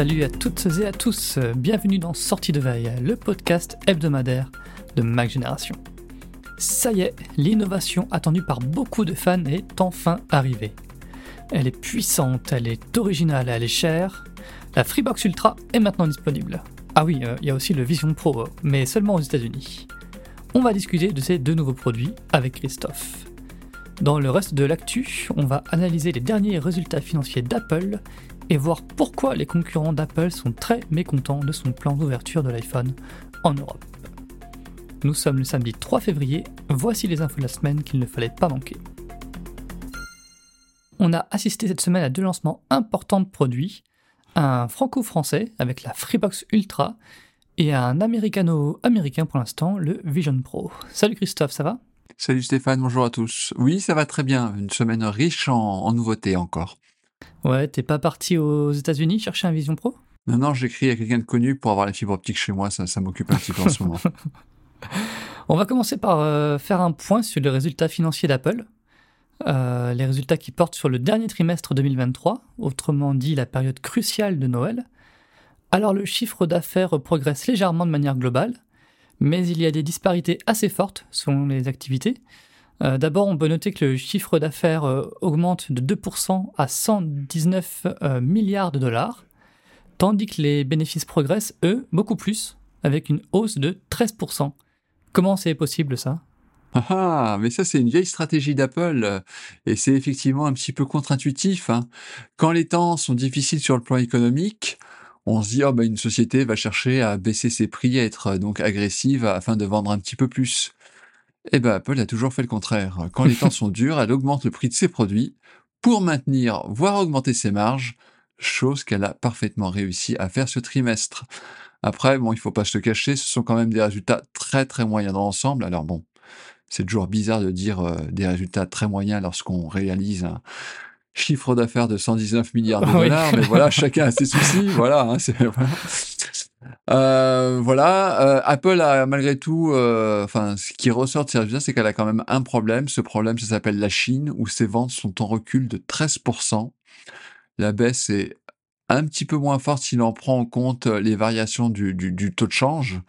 Salut à toutes et à tous, bienvenue dans Sortie de Veille, le podcast hebdomadaire de Mac Génération. Ça y est, l'innovation attendue par beaucoup de fans est enfin arrivée. Elle est puissante, elle est originale, elle est chère. La Freebox Ultra est maintenant disponible. Ah oui, euh, il y a aussi le Vision Pro, mais seulement aux États-Unis. On va discuter de ces deux nouveaux produits avec Christophe. Dans le reste de l'actu, on va analyser les derniers résultats financiers d'Apple et voir pourquoi les concurrents d'Apple sont très mécontents de son plan d'ouverture de l'iPhone en Europe. Nous sommes le samedi 3 février, voici les infos de la semaine qu'il ne fallait pas manquer. On a assisté cette semaine à deux lancements importants de produits, un franco-français avec la Freebox Ultra et un américano-américain pour l'instant, le Vision Pro. Salut Christophe, ça va? Salut Stéphane, bonjour à tous. Oui, ça va très bien. Une semaine riche en, nouveautés encore. Ouais, t'es pas parti aux États-Unis chercher un Vision Pro? Non, non, j'écris à quelqu'un de connu pour avoir la fibre optique chez moi. Ça, ça m'occupe un petit peu en ce moment. On va commencer par euh, faire un point sur les résultats financiers d'Apple. Euh, les résultats qui portent sur le dernier trimestre 2023, autrement dit la période cruciale de Noël. Alors le chiffre d'affaires progresse légèrement de manière globale, mais il y a des disparités assez fortes selon les activités. Euh, d'abord, on peut noter que le chiffre d'affaires euh, augmente de 2% à 119 euh, milliards de dollars, tandis que les bénéfices progressent, eux, beaucoup plus, avec une hausse de 13%. Comment c'est possible ça? Ah, ah, mais ça, c'est une vieille stratégie d'Apple, et c'est effectivement un petit peu contre-intuitif. Hein. Quand les temps sont difficiles sur le plan économique, on se dit, oh, bah, une société va chercher à baisser ses prix, à être donc agressive afin de vendre un petit peu plus. Eh ben, Apple a toujours fait le contraire. Quand les temps sont durs, elle augmente le prix de ses produits pour maintenir, voire augmenter ses marges, chose qu'elle a parfaitement réussi à faire ce trimestre. Après, bon, il faut pas se le cacher, ce sont quand même des résultats très très moyens dans l'ensemble. Alors bon, c'est toujours bizarre de dire euh, des résultats très moyens lorsqu'on réalise un, chiffre d'affaires de 119 milliards de ah dollars, mais voilà, chacun a ses soucis, voilà. Hein, voilà. Euh, voilà, euh, Apple a malgré tout, euh, enfin, ce qui ressort de résultats, c'est qu'elle a quand même un problème. Ce problème, ça s'appelle la Chine, où ses ventes sont en recul de 13%. La baisse est un petit peu moins forte si l'on prend en compte les variations du taux de change.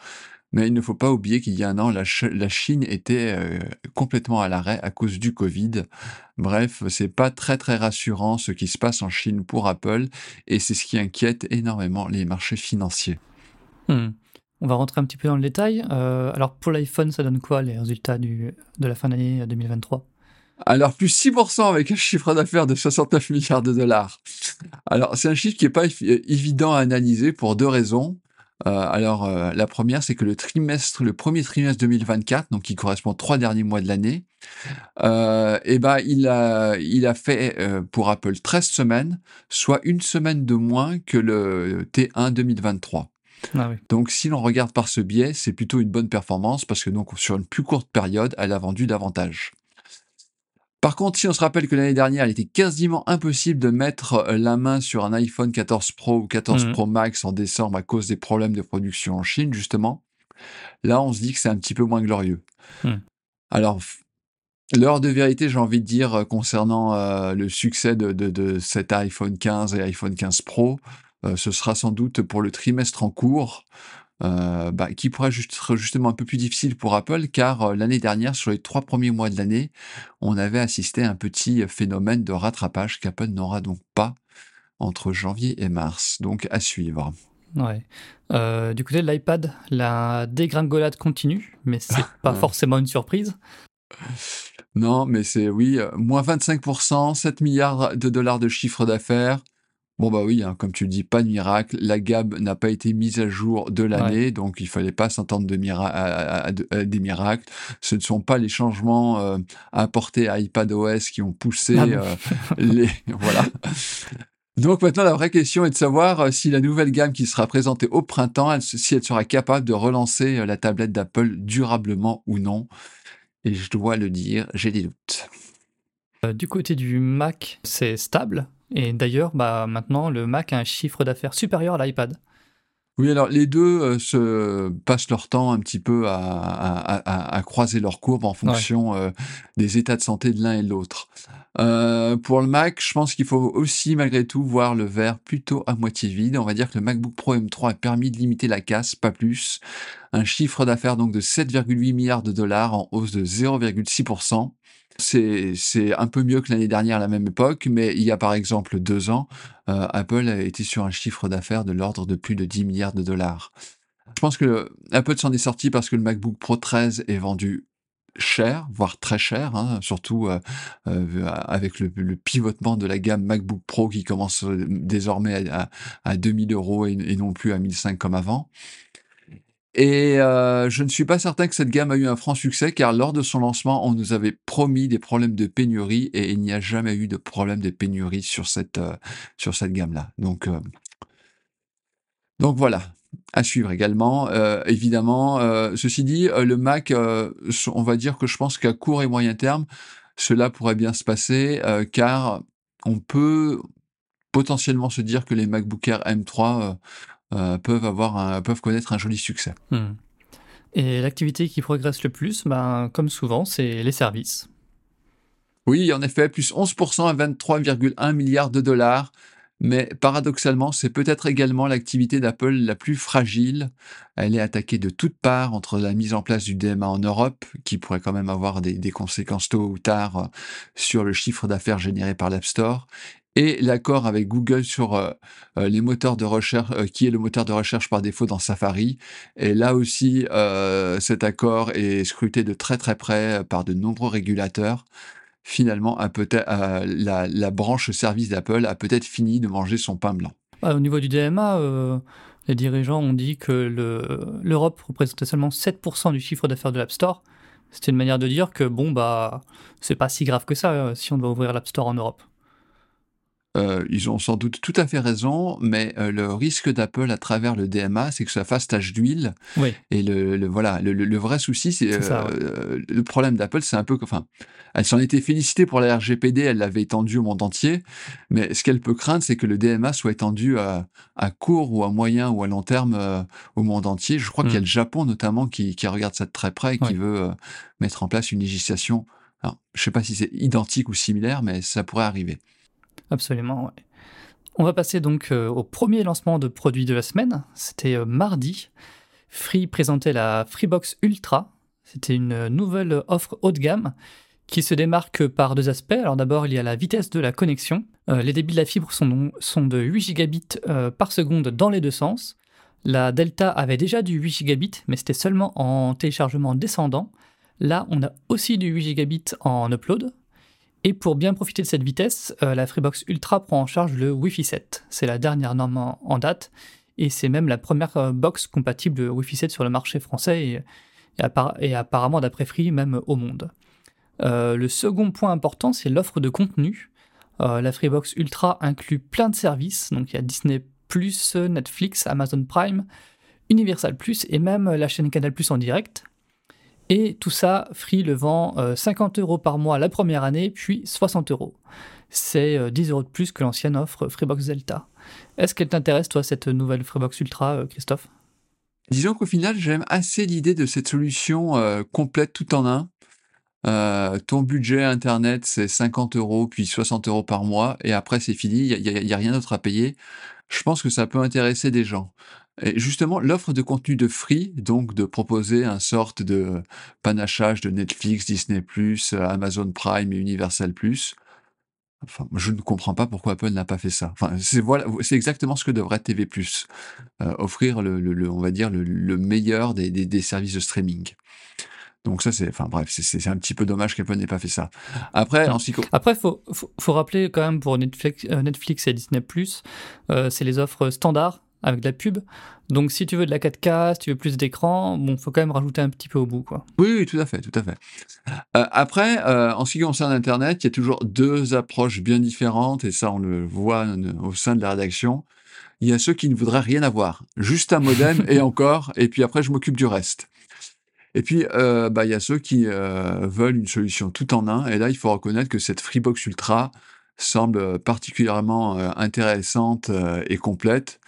Mais il ne faut pas oublier qu'il y a un an, la, Chine était euh, complètement à l'arrêt à cause du Covid. Bref, c'est pas très très rassurant ce qui se passe en Chine pour Apple et c'est ce qui inquiète énormément les marchés financiers. Hmm. On va rentrer un petit peu dans le détail. Euh, alors pour l'iPhone, ça donne quoi les résultats du, de la fin d'année 2023 alors, plus 6% avec un chiffre d'affaires de 69 milliards de dollars. Alors, c'est un chiffre qui n'est pas évident à analyser pour deux raisons. Euh, alors, euh, la première, c'est que le trimestre, le premier trimestre 2024, donc qui correspond aux trois derniers mois de l'année, euh, eh ben, il a, il a fait pour Apple 13 semaines, soit une semaine de moins que le T1 2023. Ah donc, si l'on regarde par ce biais, c'est plutôt une bonne performance parce que donc sur une plus courte période, elle a vendu davantage. Par contre, si on se rappelle que l'année dernière, il était quasiment impossible de mettre euh, la main sur un iPhone 14 Pro ou 14 mmh. Pro Max en décembre à cause des problèmes de production en Chine, justement, là, on se dit que c'est un petit peu moins glorieux. Mmh. Alors, l'heure de vérité, j'ai envie de dire, euh, concernant euh, le succès de, cet iPhone 15 et iPhone 15 Pro, ce sera sans doute pour le trimestre en cours. Euh, bah, qui pourrait être justement un peu plus difficile pour Apple, car euh, l'année dernière, sur les trois premiers mois de l'année, on avait assisté à un petit phénomène de rattrapage qu'Apple n'aura donc pas entre janvier et mars. Donc à suivre. Ouais. Euh, du côté de l'iPad, la dégringolade continue, mais c'est pas forcément une surprise. Non, mais c'est oui, moins 25%, 7 milliards de dollars de chiffre d'affaires, Bon bah oui, hein, comme tu le dis, pas de miracle. La gamme n'a pas été mise à jour de l'année, donc il fallait pas s'entendre de à, des miracles. Ce ne sont pas les changements euh, apportés à iPadOS qui ont poussé ah euh, les voilà. Donc maintenant, la vraie question est de savoir euh, si la nouvelle gamme qui sera présentée au printemps, si elle sera capable de relancer la tablette d'Apple durablement ou non. Et je dois le dire, j'ai des doutes. Du côté du Mac, c'est stable? Et d'ailleurs, bah, maintenant, le Mac a un chiffre d'affaires supérieur à l'iPad. Oui, alors les deux euh, se passent leur temps un petit peu à, croiser leurs courbes en fonction euh, des états de santé de l'un et de l'autre. Euh, pour le Mac, je pense qu'il faut aussi malgré tout voir le verre plutôt à moitié vide. On va dire que le MacBook Pro M3 a permis de limiter la casse, pas plus. Un chiffre d'affaires donc de 7,8 milliards de dollars en hausse de 0,6%. C'est, un peu mieux que l'année dernière à la même époque, mais il y a par exemple deux ans, euh, Apple été sur un chiffre d'affaires de l'ordre de plus de 10 milliards de dollars. Je pense que Apple s'en est sorti parce que le MacBook Pro 13 est vendu cher, voire très cher, hein, surtout euh, euh, avec le, pivotement de la gamme MacBook Pro qui commence désormais à, à 2000 euros et, non plus à 1005 comme avant. Et je ne suis pas certain que cette gamme a eu un franc succès car lors de son lancement, on nous avait promis des problèmes de pénurie et il n'y a jamais eu de problème de pénurie sur cette, sur cette gamme-là. Donc, donc voilà, à suivre également. Euh, évidemment, euh, ceci dit, euh, le Mac, on va dire que je pense qu'à court et moyen terme, cela pourrait bien se passer, car on peut potentiellement se dire que les MacBook Air M3 peuvent avoir peuvent connaître un joli succès. Hmm. Et l'activité qui progresse le plus, ben, comme souvent, c'est les services. Oui, en effet, plus 11% à 23,1 milliards de dollars. Mais paradoxalement, c'est peut-être également l'activité d'Apple la plus fragile. Elle est attaquée de toutes parts entre la mise en place du DMA en Europe, qui pourrait quand même avoir des, conséquences tôt ou tard euh, sur le chiffre d'affaires généré par l'App Store, et l'accord avec Google sur euh, euh, les moteurs de recherche, qui est le moteur de recherche par défaut dans Safari. Et là aussi, cet accord est scruté de très très près par de nombreux régulateurs finalement, la, branche service d'Apple a peut-être fini de manger son pain blanc. au niveau du DMA, euh, les dirigeants ont dit que l'Europe représentait seulement 7% du chiffre d'affaires de l'App Store. C'était une manière de dire que bon, bah, c'est pas si grave que ça euh, si on doit ouvrir l'App Store en Europe. Euh, ils ont sans doute tout à fait raison, mais euh, le risque d'Apple à travers le DMA, c'est que ça fasse tache d'huile. Oui. Et le, voilà, le, vrai souci, c'est euh, le problème d'Apple, c'est un peu, enfin, elle s'en était félicitée pour la RGPD, elle l'avait étendu au monde entier, mais ce qu'elle peut craindre, c'est que le DMA soit étendu à, court ou à moyen ou à long terme au monde entier. Je crois qu'il y a mm. le Japon notamment qui, regarde ça de très près et qui veut mettre en place une législation. Alors, je sais pas si c'est identique ou similaire, mais ça pourrait arriver. Absolument. On va passer donc euh, au premier lancement de produits de la semaine. C'était euh, mardi. Free présentait la Freebox Ultra. C'était une nouvelle offre haut de gamme qui se démarque par deux aspects. Alors d'abord, il y a la vitesse de la connexion. Euh, les débits de la fibre sont de 8 gigabits par seconde dans les deux sens. La Delta avait déjà du 8 gigabits, mais c'était seulement en téléchargement descendant. Là, on a aussi du 8 gigabits en upload, et pour bien profiter de cette vitesse, euh, la Freebox Ultra prend en charge le Wi-Fi 7. C'est la dernière norme en, date et c'est même la première euh, box compatible Wi-Fi 7 sur le marché français et, apparemment d'après Free même au monde. Euh, le second point important, c'est l'offre de contenu. la Freebox Ultra inclut plein de services, donc il y a Disney+, Netflix, Amazon Prime, Universal+, et même la chaîne Canal+, en direct. Et tout ça, Free le vend 50 euh, euros par mois la première année, puis 60 euros. C'est 10 euh, euros de plus que l'ancienne offre Freebox Delta. Est-ce qu'elle t'intéresse, toi, cette nouvelle Freebox Ultra, euh, Christophe? Disons qu'au final, j'aime assez l'idée de cette solution complète tout en un. ton budget Internet, c'est 50 euros, puis 60 euros par mois, et après, c'est fini, il n'y a, a, rien d'autre à payer. Je pense que ça peut intéresser des gens. Et justement, l'offre de contenu de Free, donc de proposer un sorte de panachage de Netflix, Disney+, Amazon Prime et Universal+, Enfin, je ne comprends pas pourquoi Apple n'a pas fait ça. Enfin, c'est voilà, c'est exactement ce que devrait TV+, euh, offrir le, le, on va dire le, le meilleur des, des, des, services de streaming. Donc ça, c'est, enfin bref, c'est un petit peu dommage qu'Apple n'ait pas fait ça. Après, en Après, faut, faut, faut rappeler quand même pour Netflix, euh, Netflix et Disney+, euh, c'est les offres standards avec de la pub. Donc si tu veux de la 4K, si tu veux plus d'écran, bon, faut quand même rajouter un petit peu au bout, quoi. Oui, oui tout à fait, tout à fait. Euh, après, euh, en ce qui concerne Internet, il y a toujours deux approches bien différentes, et ça, on le voit au sein de la rédaction. Il y a ceux qui ne voudraient rien avoir, juste un modem et encore, et puis après, je m'occupe du reste. Et puis, euh, bah, il y a ceux qui veulent une solution tout en un, et là, il faut reconnaître que cette Freebox Ultra semble particulièrement intéressante et complète.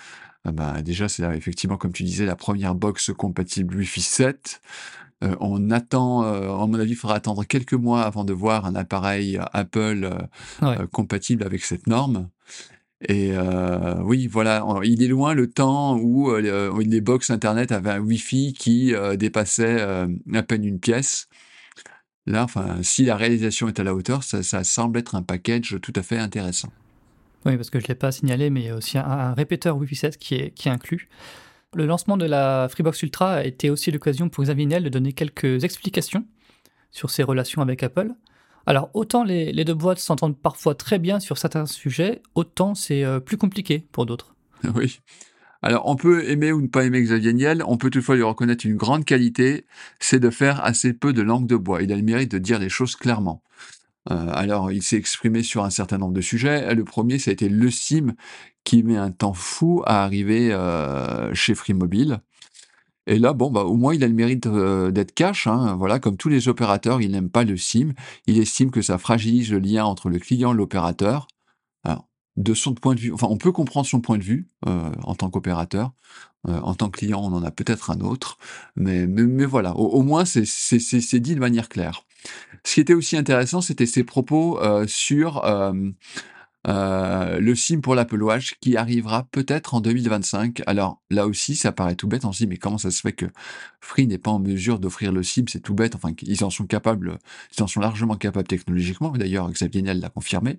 Ah bah, déjà, c'est effectivement, comme tu disais, la première box compatible Wi-Fi 7. Euh, on attend, euh, à mon avis, il faudra attendre quelques mois avant de voir un appareil Apple compatible avec cette norme. Et oui, voilà, il est loin le temps où les box Internet avaient un Wi-Fi qui dépassait à peine une pièce. Là, enfin, si la réalisation est à la hauteur, ça, semble être un package tout à fait intéressant. Oui, parce que je ne l'ai pas signalé, mais il y a aussi un, répéteur Wi-Fi 7 qui est, qui est inclus. Le lancement de la Freebox Ultra a été aussi l'occasion pour Xavier Niel de donner quelques explications sur ses relations avec Apple. Alors, autant les, deux boîtes s'entendent parfois très bien sur certains sujets, autant c'est euh, plus compliqué pour d'autres. Oui. Alors, on peut aimer ou ne pas aimer Xavier Niel, on peut toutefois lui reconnaître une grande qualité, c'est de faire assez peu de langue de bois. Il a le mérite de dire les choses clairement. Euh, alors, il s'est exprimé sur un certain nombre de sujets. Le premier, ça a été le SIM, qui met un temps fou à arriver euh, chez Free Mobile. Et là, bon, bah, au moins, il a le mérite euh, d'être cash. Hein. Voilà, comme tous les opérateurs, il n'aime pas le SIM. Il estime que ça fragilise le lien entre le client et l'opérateur. De son point de vue, enfin, on peut comprendre son point de vue euh, en tant qu'opérateur. Euh, en tant que client, on en a peut-être un autre, mais, mais, voilà, au, moins c'est dit de manière claire. Ce qui était aussi intéressant, c'était ses propos euh, sur le SIM pour l'Apple Watch qui arrivera peut-être en 2025. Alors là aussi, ça paraît tout bête. On se dit, mais comment ça se fait que Free n'est pas en mesure d'offrir le SIM C'est tout bête. Enfin, ils en sont capables, ils en sont largement capables technologiquement. D'ailleurs, Xavier Niel l'a confirmé.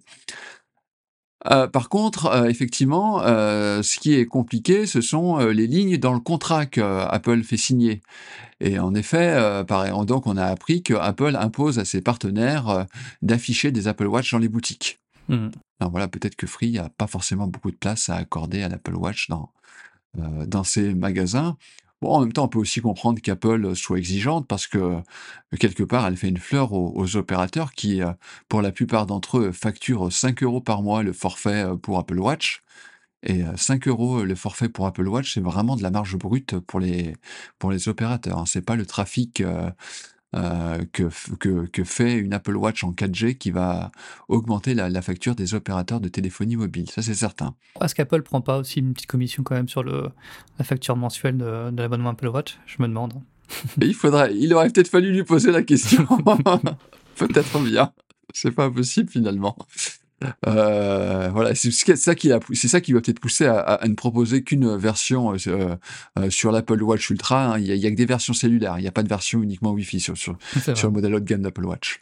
Euh, par contre, euh, effectivement, euh, ce qui est compliqué, ce sont les lignes dans le contrat qu'Apple fait signer. Et en effet, donc on a appris que Apple impose à ses partenaires d'afficher des Apple Watch dans les boutiques. Mmh. Alors voilà, peut-être que Free n'a pas forcément beaucoup de place à accorder à l'Apple Watch dans, dans ses magasins en même temps, on peut aussi comprendre qu'Apple soit exigeante parce que euh, quelque part, elle fait une fleur aux, opérateurs qui, euh, pour la plupart d'entre eux, facturent 5 euros par mois le forfait euh, pour Apple Watch. Et 5 euros le forfait pour Apple Watch, c'est vraiment de la marge brute pour les, pour les opérateurs. Hein. C'est pas le trafic euh, que, que, fait une Apple Watch en 4G qui va augmenter la, facture des opérateurs de téléphonie mobile. Ça, c'est certain. Est-ce qu'Apple prend pas aussi une petite commission quand même sur le, la facture mensuelle de, de l'abonnement Apple Watch Je me demande. il, faudrait, il aurait peut-être fallu lui poser la question. peut-être bien. C'est pas impossible finalement. Euh, voilà, c'est ça qui c'est ça qui va peut-être pousser à, ne proposer qu'une version euh, euh, sur l'Apple Watch Ultra. Hein. Il n'y a, que des versions cellulaires, il n'y a pas de version uniquement Wi-Fi sur, sur, le modèle haut de gamme d'Apple Watch.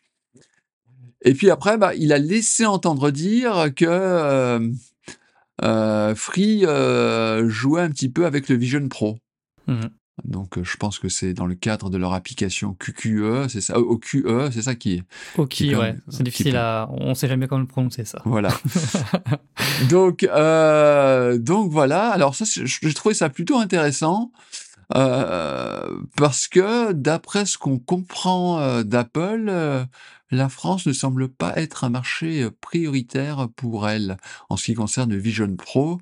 Et puis après, bah, il a laissé entendre dire que Free jouait un petit peu avec le Vision Pro. Mmh donc, euh, je pense que c'est dans le cadre de leur application QQE, c'est ça, OQE, c'est ça qui est. OQE, ouais, c'est difficile à. On sait jamais comment le prononcer, ça. Voilà. donc, euh, donc voilà. Alors, ça, j'ai trouvé ça plutôt intéressant. Euh, parce que d'après ce qu'on comprend d'Apple, la France ne semble pas être un marché prioritaire pour elle. En ce qui concerne Vision Pro,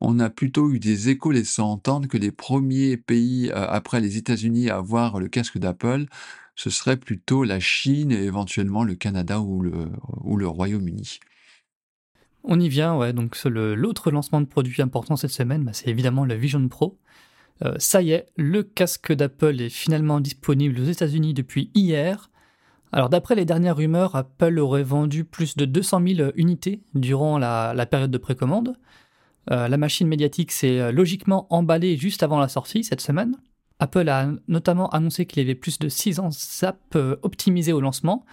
on a plutôt eu des échos laissant entendre que les premiers pays après les États-Unis à avoir le casque d'Apple, ce serait plutôt la Chine et éventuellement le Canada ou le, ou le Royaume-Uni. On y vient, ouais. Donc l'autre lancement de produit important cette semaine, bah, c'est évidemment le Vision Pro. Ça y est, le casque d'Apple est finalement disponible aux États-Unis depuis hier. Alors d'après les dernières rumeurs, Apple aurait vendu plus de 200 000 unités durant la, période de précommande. Euh, la machine médiatique s'est euh, logiquement emballée juste avant la sortie cette semaine. Apple a notamment annoncé qu'il y avait plus de 600 apps euh, optimisées au lancement.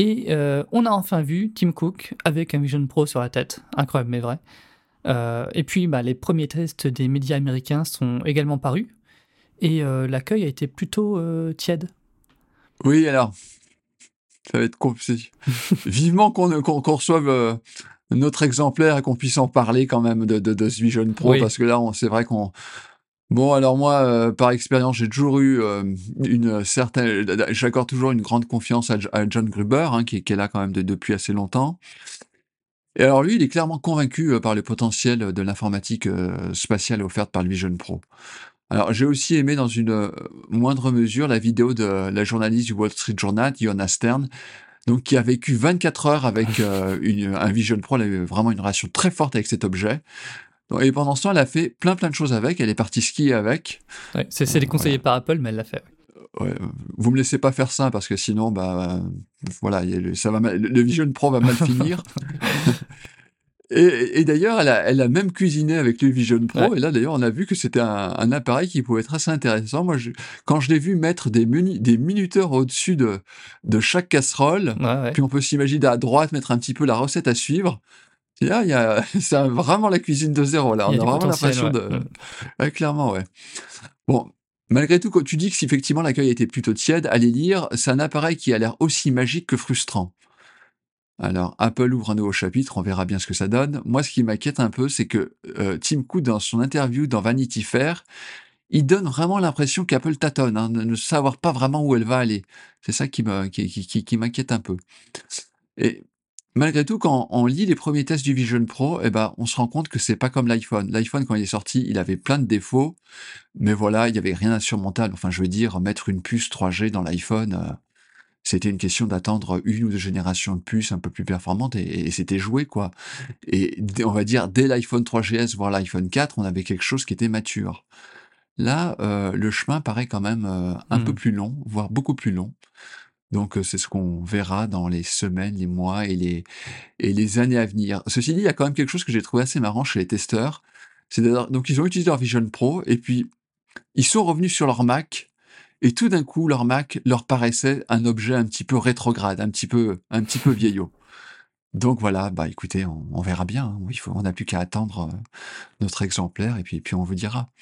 Et on a enfin vu Tim Cook avec un Vision Pro sur la tête. Incroyable mais vrai. Et puis bah, les premiers tests des médias américains sont également parus. Et l'accueil a été plutôt tiède. Oui, alors ça va être compliqué. Vivement qu'on reçoive euh, notre exemplaire et qu'on puisse en parler quand même de, de, ce Vision Pro, parce que là, c'est vrai qu'on... Bon, alors moi, euh, par expérience, j'ai toujours eu euh, une certaine... J'accorde toujours une grande confiance à, John Gruber, hein, qui, est là quand même depuis assez longtemps. Et alors lui, il est clairement convaincu par le potentiel de l'informatique spatiale offerte par le Vision Pro. Alors, j'ai aussi aimé dans une euh, moindre mesure la vidéo de la journaliste du Wall Street Journal, Yona Stern, donc qui a vécu 24 heures avec euh, une, un Vision Pro. Elle a eu vraiment une relation très forte avec cet objet. et pendant ce temps, elle a fait plein plein de choses avec. Elle est partie skier avec. Ouais, c'est déconseillé par Apple, mais elle l'a fait. ouais, vous me laissez pas faire ça parce que sinon, bah, voilà, ça va le Vision Pro va mal finir. Et, d'ailleurs, elle a, elle a, même cuisiné avec le Vision Pro. Et là, d'ailleurs, on a vu que c'était un, appareil qui pouvait être assez intéressant. Moi, je, quand je l'ai vu mettre des, des minuteurs au-dessus de, de chaque casserole, puis on peut s'imaginer à droite mettre un petit peu la recette à suivre. C'est vraiment la cuisine de zéro. Là, on a, vraiment l'impression de. Mm. clairement, ouais. Bon, Malgré tout, quand tu dis que si effectivement l'accueil était plutôt tiède, allez lire, c'est un appareil qui a l'air aussi magique que frustrant. Alors, Apple ouvre un nouveau chapitre, on verra bien ce que ça donne. Moi, ce qui m'inquiète un peu, c'est que euh, Tim Cook, dans son interview dans Vanity Fair, il donne vraiment l'impression qu'Apple tâtonne, hein, ne savoir pas vraiment où elle va aller. C'est ça qui m'inquiète un peu. Et malgré tout, quand on lit les premiers tests du Vision Pro, eh ben, on se rend compte que c'est pas comme l'iPhone. L'iPhone, quand il est sorti, il avait plein de défauts, mais voilà, il n'y avait rien d'insurmontable. Enfin, je veux dire, mettre une puce 3G dans l'iPhone, euh, c'était une question d'attendre une ou deux générations de puces un peu plus performantes et, c'était joué, quoi. Et on va dire, dès l'iPhone 3GS, voire l'iPhone 4, on avait quelque chose qui était mature. Là, euh, le chemin paraît quand même euh, un peu mmh. plus long, voire beaucoup plus long. Donc, euh, c'est ce qu'on verra dans les semaines, les mois et les, et les années à venir. Ceci dit, il y a quand même quelque chose que j'ai trouvé assez marrant chez les testeurs. C'est donc ils ont utilisé leur Vision Pro et puis ils sont revenus sur leur Mac et tout d'un coup, leur Mac leur paraissait un objet un petit peu rétrograde, un petit peu, un petit peu vieillot. Donc voilà, bah écoutez, on, verra bien. Hein. Il faut, on n'a plus qu'à attendre euh, notre exemplaire et puis, puis on vous dira.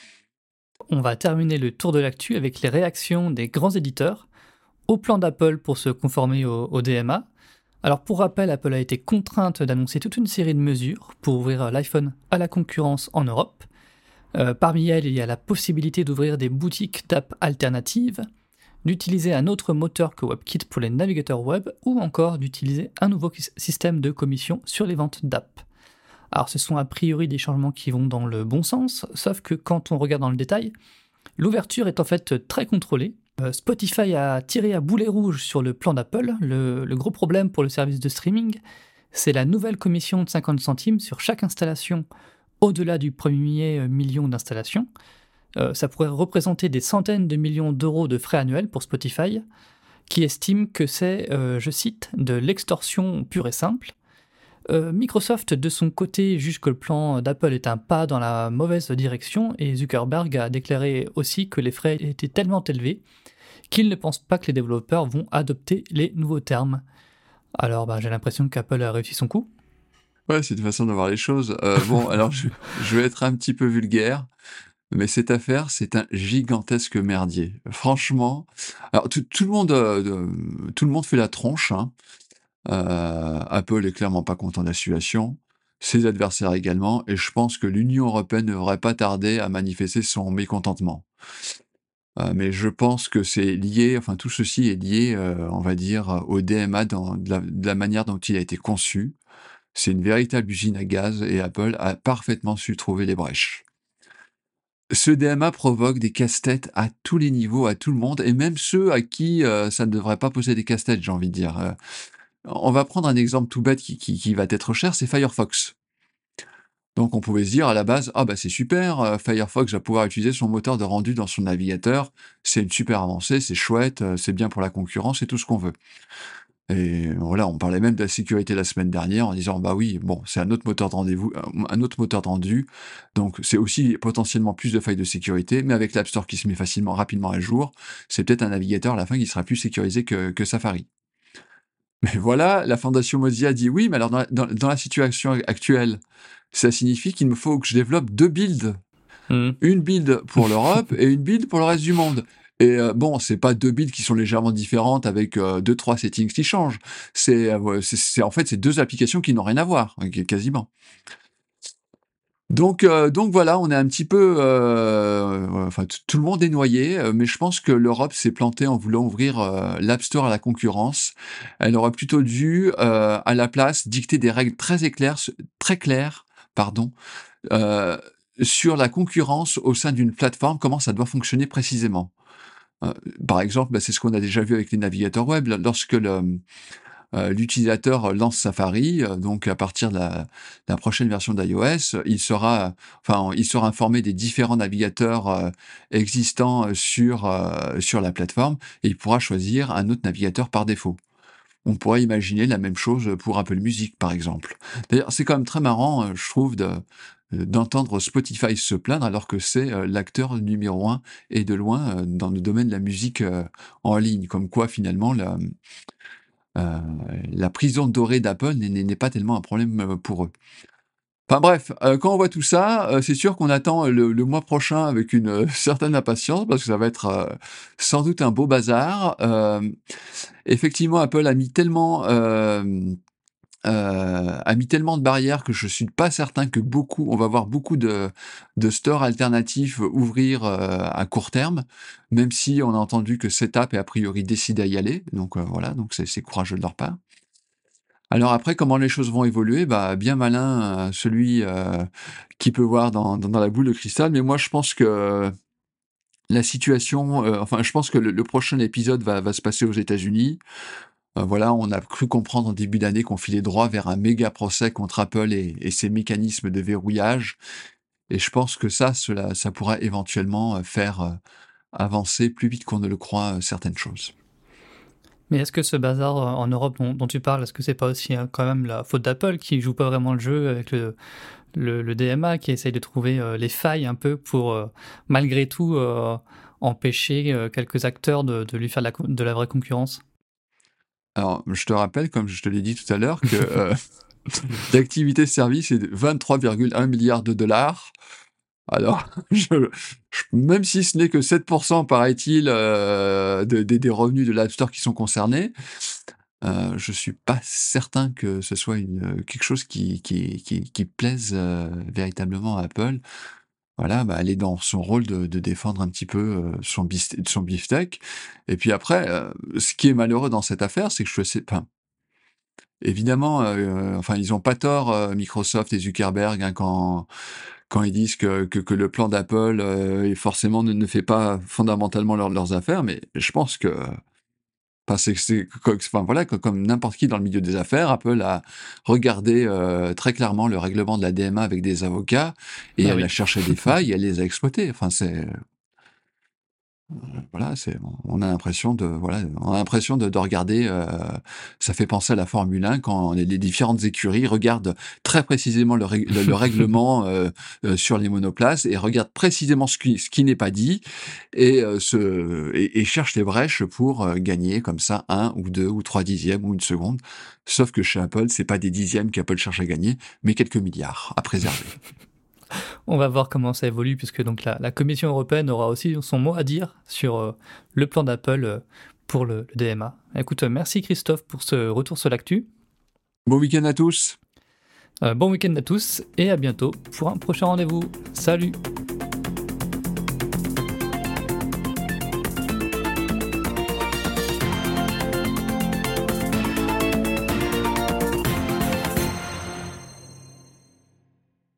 On va terminer le tour de l'actu avec les réactions des grands éditeurs au plan d'Apple pour se conformer au, DMA. Alors pour rappel, Apple a été contrainte d'annoncer toute une série de mesures pour ouvrir l'iPhone à la concurrence en Europe. Euh, parmi elles, il y a la possibilité d'ouvrir des boutiques d'app alternatives, d'utiliser un autre moteur que WebKit pour les navigateurs web, ou encore d'utiliser un nouveau système de commission sur les ventes d'app. Alors ce sont a priori des changements qui vont dans le bon sens, sauf que quand on regarde dans le détail, l'ouverture est en fait très contrôlée. Euh, Spotify a tiré à boulet rouge sur le plan d'Apple. Le, gros problème pour le service de streaming, c'est la nouvelle commission de 50 centimes sur chaque installation au-delà du premier million d'installations. Euh, ça pourrait représenter des centaines de millions d'euros de frais annuels pour Spotify, qui estime que c'est, euh, je cite, de l'extorsion pure et simple. Microsoft, de son côté, juge que le plan d'Apple est un pas dans la mauvaise direction et Zuckerberg a déclaré aussi que les frais étaient tellement élevés qu'il ne pense pas que les développeurs vont adopter les nouveaux termes. Alors bah, j'ai l'impression qu'Apple a réussi son coup. Ouais, c'est une façon de voir les choses. Euh, bon, alors je, vais être un petit peu vulgaire, mais cette affaire, c'est un gigantesque merdier. Franchement, alors tout, le monde, euh, tout le monde fait la tronche. Hein. Euh, Apple est clairement pas content de la situation, ses adversaires également, et je pense que l'Union européenne ne devrait pas tarder à manifester son mécontentement. mais je pense que c'est lié, enfin tout ceci est lié, on va dire, au DMA dans, de la manière dont il a été conçu. C'est une véritable usine à gaz et Apple a parfaitement su trouver les brèches. Ce DMA provoque des casse-têtes à tous les niveaux, à tout le monde, et même ceux à qui euh, ça ne devrait pas poser des casse-têtes, j'ai envie de dire. Euh, on va prendre un exemple tout bête qui, va être cher, c'est Firefox. Donc on pouvait se dire à la base, ah bah c'est super, euh, Firefox va pouvoir utiliser son moteur de rendu dans son navigateur, c'est une super avancée, c'est chouette, c'est bien pour la concurrence, c'est tout ce qu'on veut. Et voilà, on parlait même de la sécurité la semaine dernière en disant bah oui, bon, c'est un autre moteur de rendez-vous, un autre moteur de rendu, donc c'est aussi potentiellement plus de failles de sécurité, mais avec l'App Store qui se met facilement, rapidement à jour, c'est peut-être un navigateur à la fin qui sera plus sécurisé que Safari. Mais voilà, la Fondation Mozilla dit oui, mais alors dans la, dans, la situation actuelle, ça signifie qu'il me faut que je développe deux builds. Mmh. Une build pour l'Europe et une build pour le reste du monde. Et euh, bon, c'est pas deux builds qui sont légèrement différentes avec euh, deux trois settings qui changent. C'est euh, c'est en fait c'est deux applications qui n'ont rien à voir quasiment. Donc donc voilà, on est un petit peu enfin tout le monde est noyé, mais je pense que l'Europe s'est plantée en voulant ouvrir l'App Store à la concurrence. Elle aurait plutôt dû à la place dicter des règles très claires très claires, pardon. sur la concurrence au sein d'une plateforme, comment ça doit fonctionner précisément. Euh, par exemple, bah, c'est ce qu'on a déjà vu avec les navigateurs web. Lorsque le, l'utilisateur lance Safari, donc à partir de la, prochaine version d'iOS, il sera, enfin, il sera informé des différents navigateurs existants sur sur la plateforme et il pourra choisir un autre navigateur par défaut. On pourrait imaginer la même chose pour Apple Music, par exemple. D'ailleurs, c'est quand même très marrant, je trouve, de, d'entendre Spotify se plaindre alors que c'est euh, l'acteur numéro un et de loin euh, dans le domaine de la musique euh, en ligne. Comme quoi, finalement, la, la prison dorée d'Apple n'est pas tellement un problème pour eux. Enfin bref, quand on voit tout ça, c'est sûr qu'on attend le, mois prochain avec une certaine impatience parce que ça va être sans doute un beau bazar. effectivement, Apple a mis tellement euh, a mis tellement de barrières que je suis pas certain que beaucoup, on va voir beaucoup de, de stores alternatifs ouvrir euh, à court terme, même si on a entendu que Setup est a priori décidé à y aller. Donc euh, voilà, donc c'est courageux de leur part. Alors après, comment les choses vont évoluer? Bah bien malin celui qui peut voir dans, dans, la boule de cristal. Mais moi, je pense que la situation, enfin, je pense que le, le prochain épisode va, va se passer aux États-Unis. Euh, voilà, on a cru comprendre en début d'année qu'on filait droit vers un méga procès contre Apple et, ses mécanismes de verrouillage. Et je pense que ça, cela, ça pourra éventuellement euh, faire euh, avancer plus vite qu'on ne le croit certaines choses. Mais est-ce que ce bazar en Europe dont, tu parles, est-ce que c'est pas aussi hein, quand même la faute d'Apple qui joue pas vraiment le jeu avec le, DMA, qui essaye de trouver les failles un peu pour, malgré tout, empêcher quelques acteurs de, lui faire de la vraie concurrence? Alors, je te rappelle, comme je te l'ai dit tout à l'heure, que euh, l'activité service est de 23,1 milliards de dollars. Alors, même si ce n'est que 7%, paraît-il, euh, des revenus de l'App Store qui sont concernés, euh, je suis pas certain que ce soit quelque chose qui, plaise euh, véritablement à Apple voilà, bah, elle est dans son rôle de, défendre un petit peu euh, son, son beefsteak. Et puis après, euh, ce qui est malheureux dans cette affaire, c'est que je sais pas. Évidemment, euh, enfin, ils ont pas tort, Microsoft et Zuckerberg, hein, quand quand ils disent que, que, le plan d'Apple forcément ne, ne, fait pas fondamentalement leurs affaires, mais je pense que c'est, enfin, voilà, comme n'importe qui dans le milieu des affaires, Apple a regardé euh, très clairement le règlement de la DMA avec des avocats et bah elle a cherché des failles et elle les a exploitées. Enfin, c'est voilà, c'est, on a l'impression de, voilà, on a l'impression de, de regarder. Euh, ça fait penser à la Formule 1 quand les, différentes écuries regardent très précisément le, le, règlement euh, euh, sur les monoplaces et regardent précisément ce qui, ce qui n'est pas dit et euh, se et, et, cherchent les brèches pour gagner comme ça un ou deux ou trois dixièmes ou une seconde. Sauf que chez Apple, c'est pas des dixièmes qu'Apple cherche à gagner, mais quelques milliards à préserver. On va voir comment ça évolue, puisque donc la, Commission européenne aura aussi son mot à dire sur euh, le plan d'Apple euh, pour le, DMA. Écoute, merci Christophe pour ce retour sur l'actu. Bon week-end à tous. Euh, bon week-end à tous et à bientôt pour un prochain rendez-vous. Salut